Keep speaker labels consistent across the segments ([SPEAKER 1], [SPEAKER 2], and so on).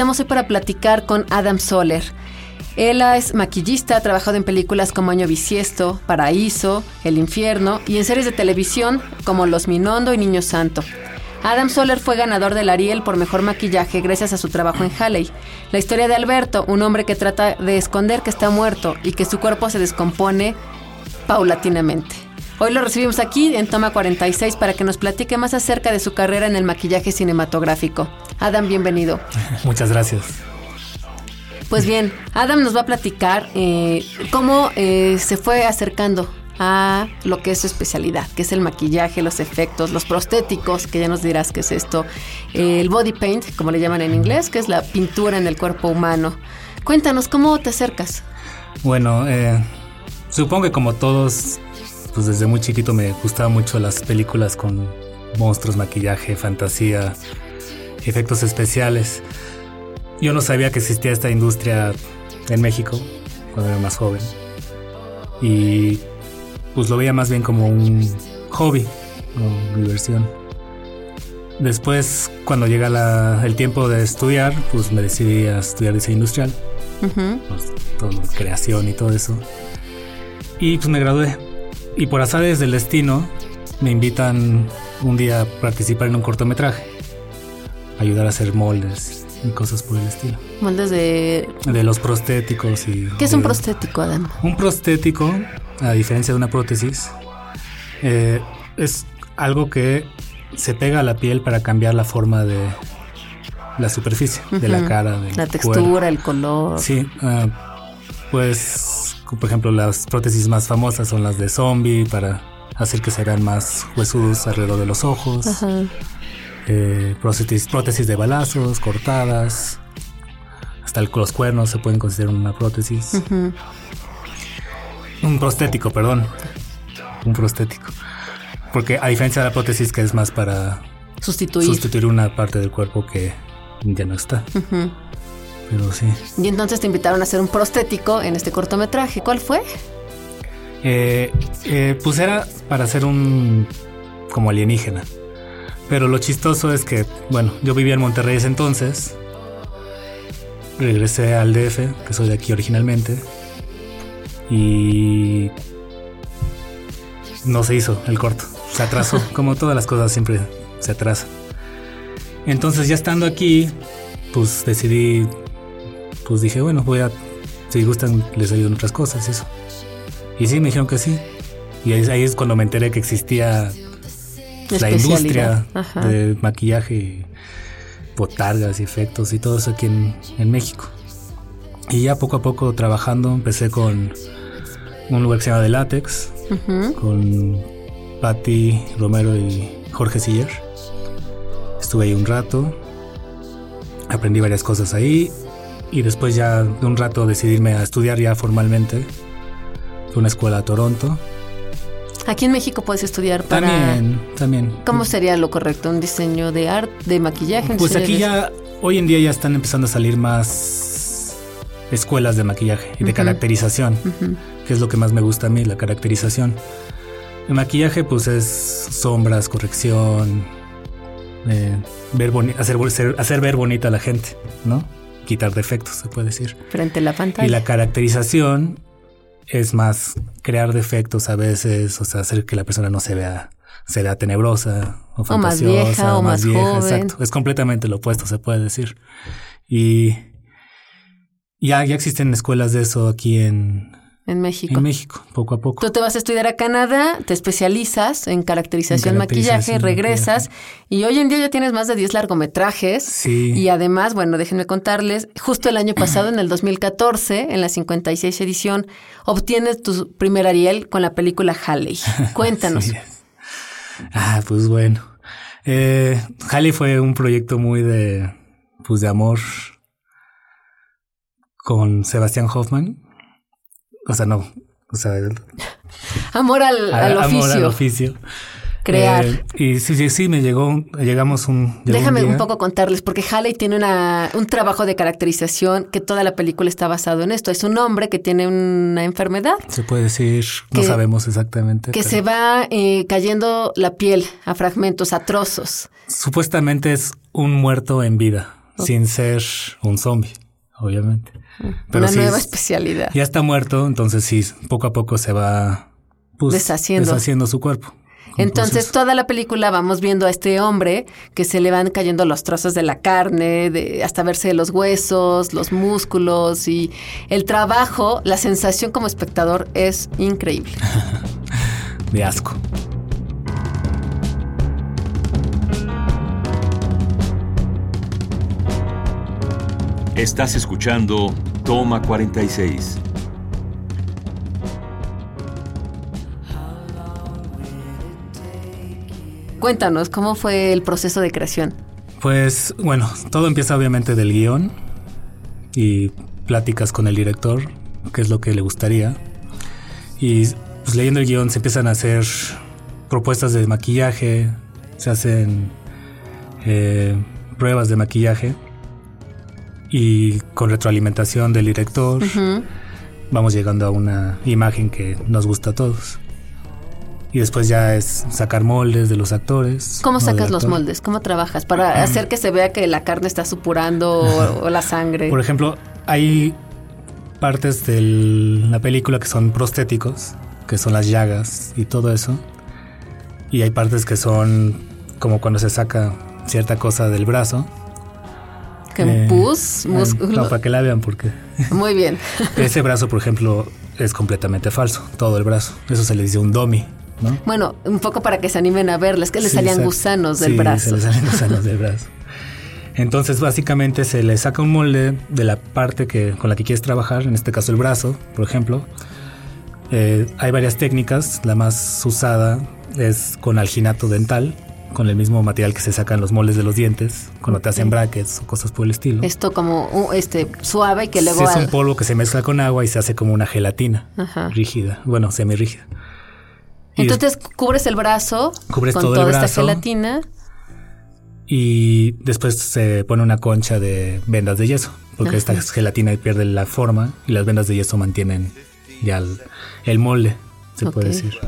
[SPEAKER 1] Estamos hoy para platicar con Adam Soler. Él es maquillista, ha trabajado en películas como Año Bisiesto, Paraíso, El Infierno y en series de televisión como Los Minondo y Niño Santo. Adam Soler fue ganador del Ariel por mejor maquillaje gracias a su trabajo en Halley. La historia de Alberto, un hombre que trata de esconder que está muerto y que su cuerpo se descompone paulatinamente. Hoy lo recibimos aquí en Toma 46 para que nos platique más acerca de su carrera en el maquillaje cinematográfico. Adam, bienvenido.
[SPEAKER 2] Muchas gracias.
[SPEAKER 1] Pues bien, Adam nos va a platicar eh, cómo eh, se fue acercando a lo que es su especialidad, que es el maquillaje, los efectos, los prostéticos, que ya nos dirás qué es esto, el body paint, como le llaman en inglés, que es la pintura en el cuerpo humano. Cuéntanos, ¿cómo te acercas?
[SPEAKER 2] Bueno, eh, supongo que como todos, pues desde muy chiquito me gustaban mucho las películas con monstruos, maquillaje, fantasía, efectos especiales. Yo no sabía que existía esta industria en México cuando era más joven. Y pues lo veía más bien como un hobby o diversión. Después, cuando llega el tiempo de estudiar, pues me decidí a estudiar diseño industrial. pues, todo, creación y todo eso. Y pues me gradué. Y por azares del destino, me invitan un día a participar en un cortometraje. Ayudar a hacer moldes y cosas por el estilo.
[SPEAKER 1] Moldes de...
[SPEAKER 2] De los prostéticos y...
[SPEAKER 1] ¿Qué es un prostético, Adam?
[SPEAKER 2] Un prostético, a diferencia de una prótesis, eh, es algo que se pega a la piel para cambiar la forma de la superficie, de la cara. Del
[SPEAKER 1] la textura, el color.
[SPEAKER 2] Sí, uh, pues, por ejemplo, las prótesis más famosas son las de zombie para hacer que se hagan más huesudos alrededor de los ojos.
[SPEAKER 1] Ajá.
[SPEAKER 2] Eh, prótesis, prótesis de balazos, cortadas. Hasta el, los cuernos se pueden considerar una prótesis.
[SPEAKER 1] Uh -huh.
[SPEAKER 2] Un prostético, perdón. Un prostético. Porque a diferencia de la prótesis que es más para
[SPEAKER 1] sustituir,
[SPEAKER 2] sustituir una parte del cuerpo que ya no está.
[SPEAKER 1] Uh -huh.
[SPEAKER 2] Pero sí.
[SPEAKER 1] Y entonces te invitaron a hacer un prostético en este cortometraje. ¿Cuál fue?
[SPEAKER 2] Eh, eh, pues era para hacer un como alienígena. Pero lo chistoso es que, bueno, yo vivía en Monterrey ese entonces. Regresé al DF, que soy de aquí originalmente. Y no se hizo el corto. Se atrasó, como todas las cosas siempre se atrasan. Entonces ya estando aquí, pues decidí, pues dije, bueno, voy a, si gustan, les ayudo en otras cosas, eso. Y sí, me dijeron que sí. Y ahí, ahí es cuando me enteré que existía la industria Ajá. de maquillaje, botargas y efectos y todo eso aquí en, en, México. Y ya poco a poco trabajando, empecé con un lugar que se llama The Látex, uh -huh. con Patti Romero y Jorge Siller. Estuve ahí un rato, aprendí varias cosas ahí y después ya de un rato decidirme a estudiar ya formalmente. Una escuela a Toronto,
[SPEAKER 1] Aquí en México puedes estudiar para.
[SPEAKER 2] También, también.
[SPEAKER 1] ¿Cómo sería lo correcto? ¿Un diseño de arte, de maquillaje?
[SPEAKER 2] Pues aquí ya, hoy en día ya están empezando a salir más escuelas de maquillaje y de uh -huh. caracterización, uh -huh. que es lo que más me gusta a mí, la caracterización. El maquillaje, pues es sombras, corrección, eh, ver hacer, hacer ver bonita a la gente, ¿no? Quitar defectos, se puede decir.
[SPEAKER 1] Frente a la pantalla.
[SPEAKER 2] Y la caracterización es más crear defectos a veces, o sea, hacer que la persona no se vea, se vea tenebrosa o fantasiosa,
[SPEAKER 1] o más vieja, o,
[SPEAKER 2] o más,
[SPEAKER 1] más
[SPEAKER 2] vieja,
[SPEAKER 1] joven.
[SPEAKER 2] exacto. Es completamente lo opuesto, se puede decir. Y ya, ya existen escuelas de eso aquí en,
[SPEAKER 1] En México.
[SPEAKER 2] en México, poco a poco.
[SPEAKER 1] Tú te vas a estudiar a Canadá, te especializas en caracterización,
[SPEAKER 2] En
[SPEAKER 1] maquillaje,
[SPEAKER 2] caracterización,
[SPEAKER 1] regresas y hoy en día ya tienes más de 10 largometrajes.
[SPEAKER 2] Sí.
[SPEAKER 1] Y además, bueno, déjenme contarles, justo el año pasado, en el 2014, en la 56 edición, obtienes tu primer Ariel con la película Halley. Cuéntanos.
[SPEAKER 2] Sí. Ah, pues bueno. Eh, Halley fue un proyecto muy de, pues de amor con Sebastián Hoffman. O sea, no. O sea,
[SPEAKER 1] Amor al, al oficio.
[SPEAKER 2] amor al oficio.
[SPEAKER 1] Crear.
[SPEAKER 2] Eh, y sí, sí, sí, me llegó, llegamos un. llegó
[SPEAKER 1] Déjame un,
[SPEAKER 2] día-
[SPEAKER 1] poco contarles, porque Halley tiene una, un trabajo de caracterización que toda la película está basado en esto. Es un hombre que tiene una enfermedad
[SPEAKER 2] Se puede decir, no sabemos exactamente.
[SPEAKER 1] que
[SPEAKER 2] pero
[SPEAKER 1] se va eh, cayendo la piel a fragmentos, a trozos.
[SPEAKER 2] Supuestamente es un muerto en vida, sin ser un zombie, obviamente. Pero
[SPEAKER 1] una
[SPEAKER 2] sí
[SPEAKER 1] nueva
[SPEAKER 2] es-
[SPEAKER 1] especialidad.
[SPEAKER 2] Ya está muerto, entonces sí, poco a poco se va pues,
[SPEAKER 1] Deshaciendo.
[SPEAKER 2] deshaciendo su cuerpo.
[SPEAKER 1] Entonces,
[SPEAKER 2] Entonces,
[SPEAKER 1] toda la película vamos viendo a este hombre que se le van cayendo los trozos de la carne, de, hasta verse los huesos, los músculos y el trabajo, la sensación como espectador es increíble.
[SPEAKER 2] de asco.
[SPEAKER 3] Estás escuchando Toma 46.
[SPEAKER 1] Cuéntanos, ¿cómo fue el proceso de creación?
[SPEAKER 2] Pues bueno, todo empieza obviamente del guion y pláticas con el director, qué es lo que le gustaría. Y pues leyendo el guion se empiezan a hacer propuestas de maquillaje, se hacen eh, pruebas de maquillaje y con retroalimentación del director vamos llegando a una imagen que nos gusta a todos. Y después ya es sacar moldes de los actores.
[SPEAKER 1] ¿Cómo sacas los moldes? ¿Cómo trabajas? Para hacer que se vea que la carne está supurando o, o la sangre.
[SPEAKER 2] Por ejemplo, hay partes de la película que son prostéticos, que son las llagas y todo eso. Y hay partes que son como cuando se saca cierta cosa del brazo.
[SPEAKER 1] Que
[SPEAKER 2] Eh,
[SPEAKER 1] pus, músculo.
[SPEAKER 2] No, para que la vean, porque
[SPEAKER 1] Muy bien.
[SPEAKER 2] ese brazo, por ejemplo, es completamente falso, todo el brazo. Eso se le dice un domi, ¿no?
[SPEAKER 1] Bueno, un poco para que se animen a verles, que les
[SPEAKER 2] Sí,
[SPEAKER 1] salían gusanos del
[SPEAKER 2] Sí,
[SPEAKER 1] brazo.
[SPEAKER 2] Se le salen gusanos del brazo. Entonces, básicamente se le saca un molde de la parte que, con la que quieres trabajar, en este caso el brazo, por ejemplo. Eh, hay varias técnicas. La más usada es con alginato dental, con el mismo material que se sacan los moldes de los dientes, cuando te hacen brackets o cosas por el estilo.
[SPEAKER 1] Esto como este suave y que luego
[SPEAKER 2] es un polvo que se mezcla con agua y se hace como una gelatina
[SPEAKER 1] Ajá.
[SPEAKER 2] rígida, bueno, semirrígida.
[SPEAKER 1] Entonces cubres el brazo
[SPEAKER 2] Cubres
[SPEAKER 1] con
[SPEAKER 2] todo el
[SPEAKER 1] toda esta gelatina.
[SPEAKER 2] y después se pone una concha de vendas de yeso, porque esta gelatina pierde la forma y las vendas de yeso mantienen ya el, el molde, se puede decir.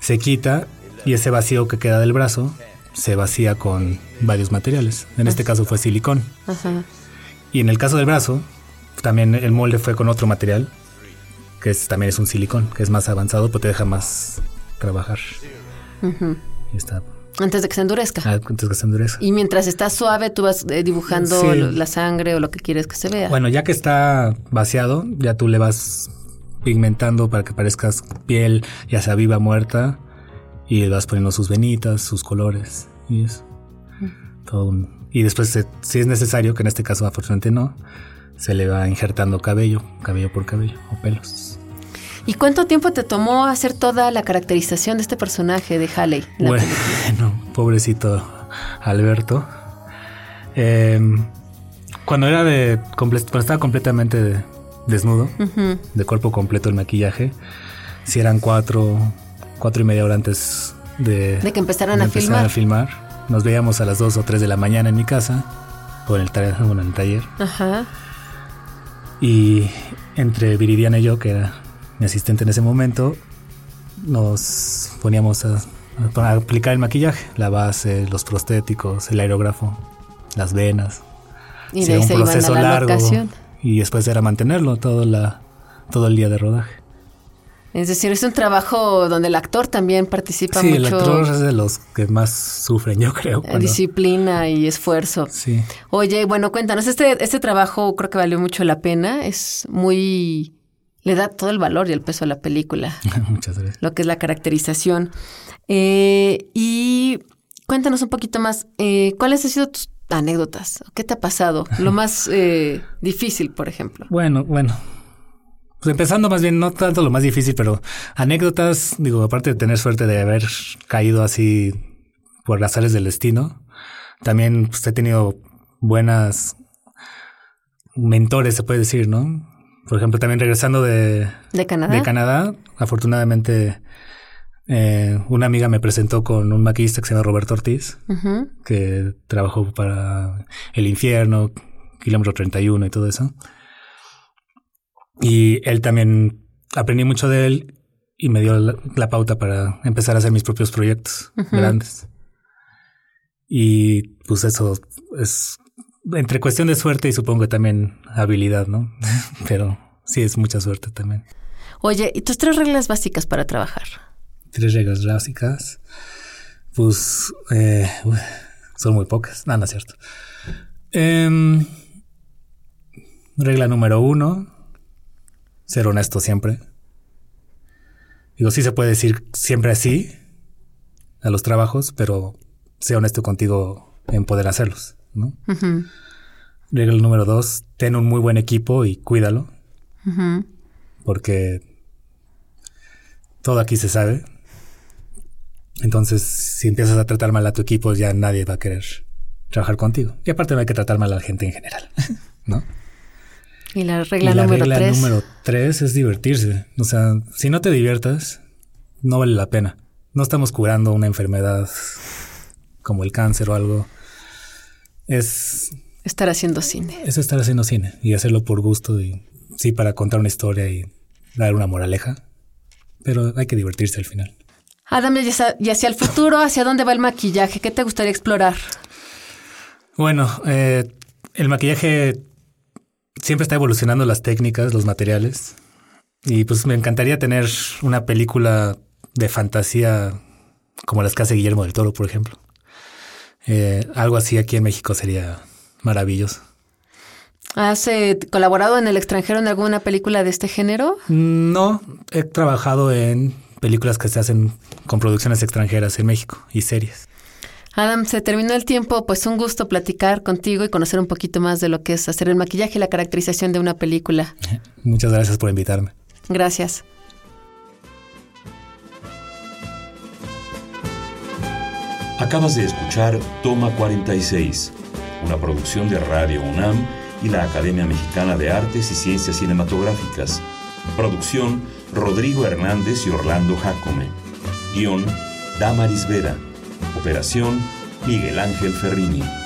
[SPEAKER 2] Se quita y ese vacío que queda del brazo se vacía con varios materiales. En este caso fue silicón.
[SPEAKER 1] Ajá.
[SPEAKER 2] Y en el caso del brazo, también el molde fue con otro material, que es, también es un silicón, que es más avanzado, pero te deja más trabajar. Y está,
[SPEAKER 1] Antes de que se endurezca.
[SPEAKER 2] ah, antes que se endurezca.
[SPEAKER 1] Y mientras está suave, tú vas eh, dibujando
[SPEAKER 2] Sí.
[SPEAKER 1] la sangre o lo que quieres que se vea.
[SPEAKER 2] Bueno, ya que está vaciado, ya tú le vas pigmentando para que parezcas piel, ya sea viva, muerta, y vas poniendo sus venitas, sus colores, y eso. Todo un- y después, se- si es necesario, que en este caso afortunadamente no, se le va injertando cabello, cabello por cabello, o pelos.
[SPEAKER 1] ¿Y cuánto tiempo te tomó hacer toda la caracterización de este personaje de la
[SPEAKER 2] Bueno, pobrecito Alberto. Em, cuando era de cuando estaba completamente de- desnudo, de cuerpo completo el maquillaje, si eran cuatro, cuatro y media hora antes de,
[SPEAKER 1] De que empezaran
[SPEAKER 2] de
[SPEAKER 1] a filmar.
[SPEAKER 2] a filmar. Nos veíamos a las dos o tres de la mañana en mi casa, o en el, ta- bueno, en el taller.
[SPEAKER 1] Ajá.
[SPEAKER 2] Y entre Viridiana y yo, que era mi asistente en ese momento, nos poníamos a, a aplicar el maquillaje, la base, los prostéticos, el aerógrafo, las venas.
[SPEAKER 1] Y
[SPEAKER 2] Sí,
[SPEAKER 1] de ahí
[SPEAKER 2] un
[SPEAKER 1] se iban a
[SPEAKER 2] proceso
[SPEAKER 1] la
[SPEAKER 2] largo.
[SPEAKER 1] locación.
[SPEAKER 2] Y después era mantenerlo todo, la, todo el día de rodaje.
[SPEAKER 1] Es decir, es un trabajo donde el actor también participa
[SPEAKER 2] Sí,
[SPEAKER 1] mucho.
[SPEAKER 2] el actor es de los que más sufren, yo creo. cuando-
[SPEAKER 1] Disciplina y esfuerzo.
[SPEAKER 2] Sí.
[SPEAKER 1] Oye, bueno, cuéntanos, este, este trabajo creo que valió mucho la pena. Es muy. Le da todo el valor y el peso a la película,
[SPEAKER 2] Muchas gracias.
[SPEAKER 1] lo que es la caracterización. Eh, y cuéntanos un poquito más, eh, ¿cuáles han sido tus anécdotas? ¿Qué te ha pasado? Lo más eh, difícil, por ejemplo.
[SPEAKER 2] Bueno, bueno. Pues empezando más bien, no tanto lo más difícil, pero anécdotas, digo, aparte de tener suerte de haber caído así por las áreas del destino, también pues, he tenido buenas mentores, se puede decir, ¿no? Por ejemplo, también regresando de,
[SPEAKER 1] ¿De Canadá?
[SPEAKER 2] de Canadá, afortunadamente eh, una amiga me presentó con un maquillista que se llama Roberto Ortiz, que trabajó para El Infierno, Kilómetro 31 y todo eso. Y él también aprendí mucho de él y me dio la, la pauta para empezar a hacer mis propios proyectos grandes. Y pues eso es entre cuestión de suerte y supongo que también habilidad, ¿no? Pero sí es mucha suerte también.
[SPEAKER 1] Oye, ¿y tus tres reglas básicas para trabajar?
[SPEAKER 2] Tres reglas básicas. Pues eh, son muy pocas. No, no es cierto. Em, regla número uno. Ser honesto siempre. Digo, sí se puede decir siempre así a los trabajos, pero sé honesto contigo en poder hacerlos, ¿no? Regla número dos, ten un muy buen equipo y cuídalo, porque todo aquí se sabe. Entonces, si empiezas a tratar mal a tu equipo, ya nadie va a querer trabajar contigo. Y aparte no hay que tratar mal a la gente en general, ¿no?
[SPEAKER 1] Y la regla
[SPEAKER 2] y la
[SPEAKER 1] número
[SPEAKER 2] regla
[SPEAKER 1] tres.
[SPEAKER 2] número tres es divertirse. O sea, si no te diviertas, no vale la pena. No estamos curando una enfermedad como el cáncer o algo. Es,
[SPEAKER 1] Estar haciendo cine.
[SPEAKER 2] es estar haciendo cine y hacerlo por gusto y sí para contar una historia y dar una moraleja. Pero hay que divertirse al final.
[SPEAKER 1] Adam, y hacia, y hacia el futuro, ¿hacia dónde va el maquillaje? ¿Qué te gustaría explorar?
[SPEAKER 2] Bueno, eh, el maquillaje siempre está evolucionando las técnicas, los materiales. Y pues me encantaría tener una película de fantasía como las que hace Guillermo del Toro, por ejemplo. Eh, algo así aquí en México sería maravilloso.
[SPEAKER 1] ¿Has eh, colaborado en el extranjero en alguna película de este género?
[SPEAKER 2] No, he trabajado en películas que se hacen con producciones extranjeras en México y series.
[SPEAKER 1] Adam, se terminó el tiempo, pues un gusto platicar contigo y conocer un poquito más de lo que es hacer el maquillaje y la caracterización de una película.
[SPEAKER 2] Muchas gracias por invitarme.
[SPEAKER 1] Gracias.
[SPEAKER 3] Acabas de escuchar Toma 46, una producción de Radio UNAM y la Academia Mexicana de Artes y Ciencias Cinematográficas. Producción Rodrigo Hernández y Orlando Jacome. Guión Damaris Vera. Miguel Ángel Ferrini.